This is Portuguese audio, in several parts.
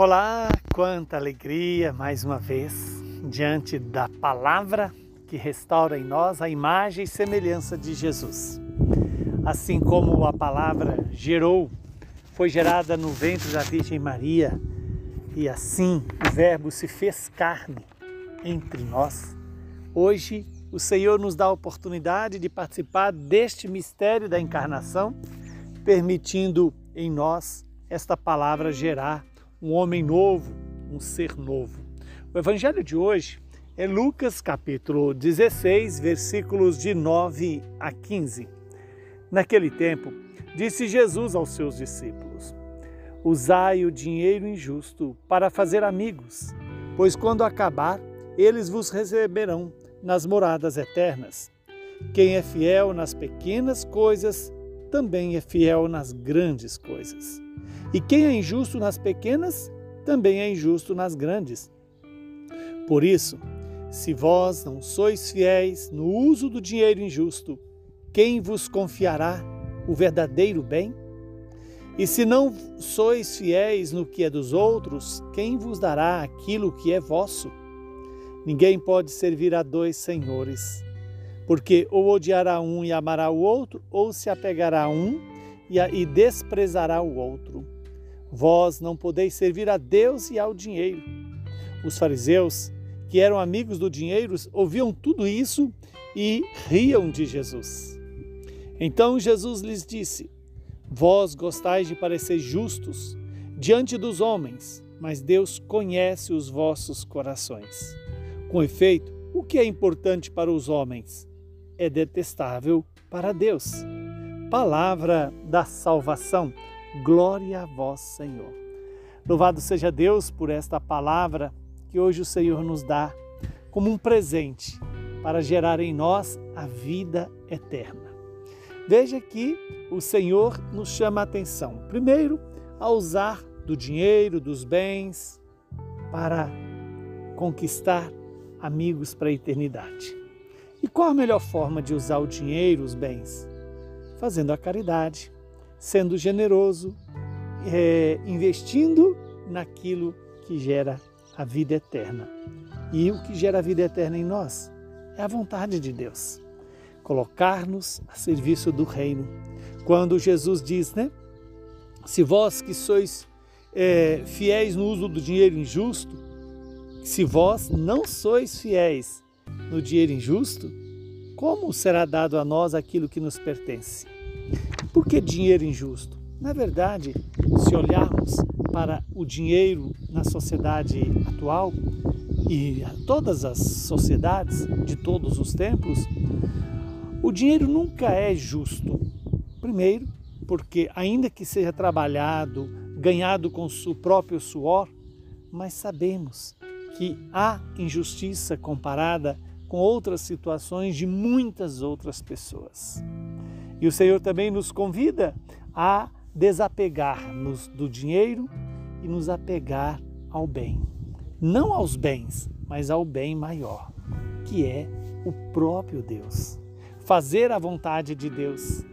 Olá, quanta alegria mais uma vez diante da palavra que restaura em nós a imagem e semelhança de Jesus. Assim como a palavra gerou, foi gerada no ventre da Virgem Maria, e assim o Verbo se fez carne entre nós. Hoje o Senhor nos dá a oportunidade de participar deste mistério da encarnação, permitindo em nós esta palavra gerar um homem novo, um ser novo. O evangelho de hoje é Lucas capítulo 16, versículos de 9 a 15. Naquele tempo, disse Jesus aos seus discípulos: Usai o dinheiro injusto para fazer amigos, pois quando acabar, eles vos receberão nas moradas eternas. Quem é fiel nas pequenas coisas, também é fiel nas grandes coisas. E quem é injusto nas pequenas, também é injusto nas grandes. Por isso, se vós não sois fiéis no uso do dinheiro injusto, quem vos confiará o verdadeiro bem? E se não sois fiéis no que é dos outros, quem vos dará aquilo que é vosso? Ninguém pode servir a dois senhores, porque ou odiará um e amará o outro, ou se apegará a um e desprezará o outro. Vós não podeis servir a Deus e ao dinheiro. Os fariseus, que eram amigos do dinheiro, ouviam tudo isso e riam de Jesus. Então Jesus lhes disse: Vós gostais de parecer justos diante dos homens, mas Deus conhece os vossos corações. Com efeito, o que é importante para os homens é detestável para Deus. Palavra da salvação. Glória a vós, Senhor. Louvado seja Deus por esta palavra que hoje o Senhor nos dá como um presente para gerar em nós a vida eterna. Veja que o Senhor nos chama a atenção, primeiro, a usar do dinheiro, dos bens, para conquistar amigos para a eternidade. E qual a melhor forma de usar o dinheiro, os bens? Fazendo a caridade, sendo generoso, é, investindo naquilo que gera a vida eterna. E o que gera a vida eterna em nós é a vontade de Deus. Colocar-nos a serviço do reino. Quando Jesus diz, né? Se vós que sois é, fiéis no uso do dinheiro injusto, se vós não sois fiéis no dinheiro injusto, como será dado a nós aquilo que nos pertence? Por que dinheiro injusto? Na verdade, se olharmos para o dinheiro na sociedade atual e todas as sociedades de todos os tempos, o dinheiro nunca é justo. Primeiro, porque ainda que seja trabalhado, ganhado com o próprio suor, mas sabemos que há injustiça comparada com outras situações de muitas outras pessoas. E o Senhor também nos convida a desapegar-nos do dinheiro e nos apegar ao bem. Não aos bens, mas ao bem maior, que é o próprio Deus. Fazer a vontade de Deus.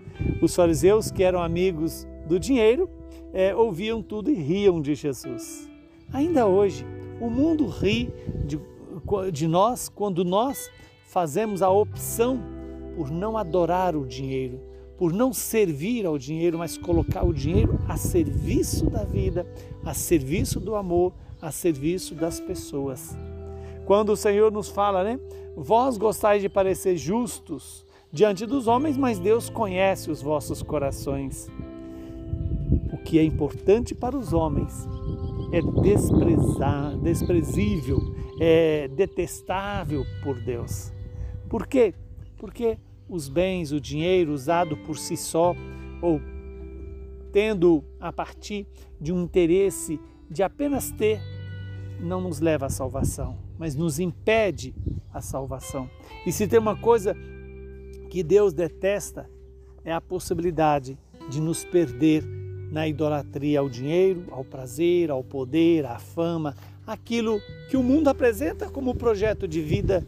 Os fariseus, que eram amigos do dinheiro, é, ouviam tudo e riam de Jesus. Ainda hoje, o mundo ri de, de nós quando nós fazemos a opção por não adorar o dinheiro, por não servir ao dinheiro, mas colocar o dinheiro a serviço da vida, a serviço do amor, a serviço das pessoas. Quando o Senhor nos fala, né? Vós gostais de parecer justos diante dos homens, mas Deus conhece os vossos corações. O que é importante para os homens é desprezar, desprezível, é detestável por Deus. Por quê? Porque os bens, o dinheiro usado por si só ou tendo a partir de um interesse de apenas ter, não nos leva à salvação, mas nos impede a salvação. E se tem uma coisa que Deus detesta, é a possibilidade de nos perder na idolatria ao dinheiro, ao prazer, ao poder, à fama, aquilo que o mundo apresenta como projeto de vida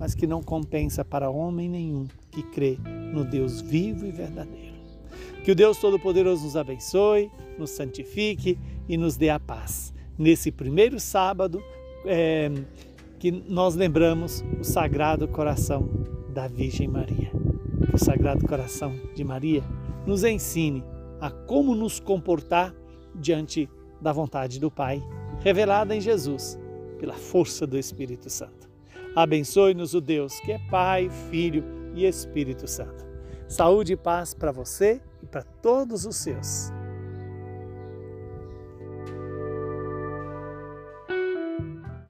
mas que não compensa para homem nenhum que crê no Deus vivo e verdadeiro. Que o Deus Todo-Poderoso nos abençoe, nos santifique e nos dê a paz. nesse primeiro sábado é, que nós lembramos o Sagrado Coração da Virgem Maria. Que o Sagrado Coração de Maria nos ensine a como nos comportar diante da vontade do Pai, revelada em Jesus, pela força do Espírito Santo. Abençoe-nos o Deus que é Pai, Filho e Espírito Santo. Saúde e paz para você e para todos os seus.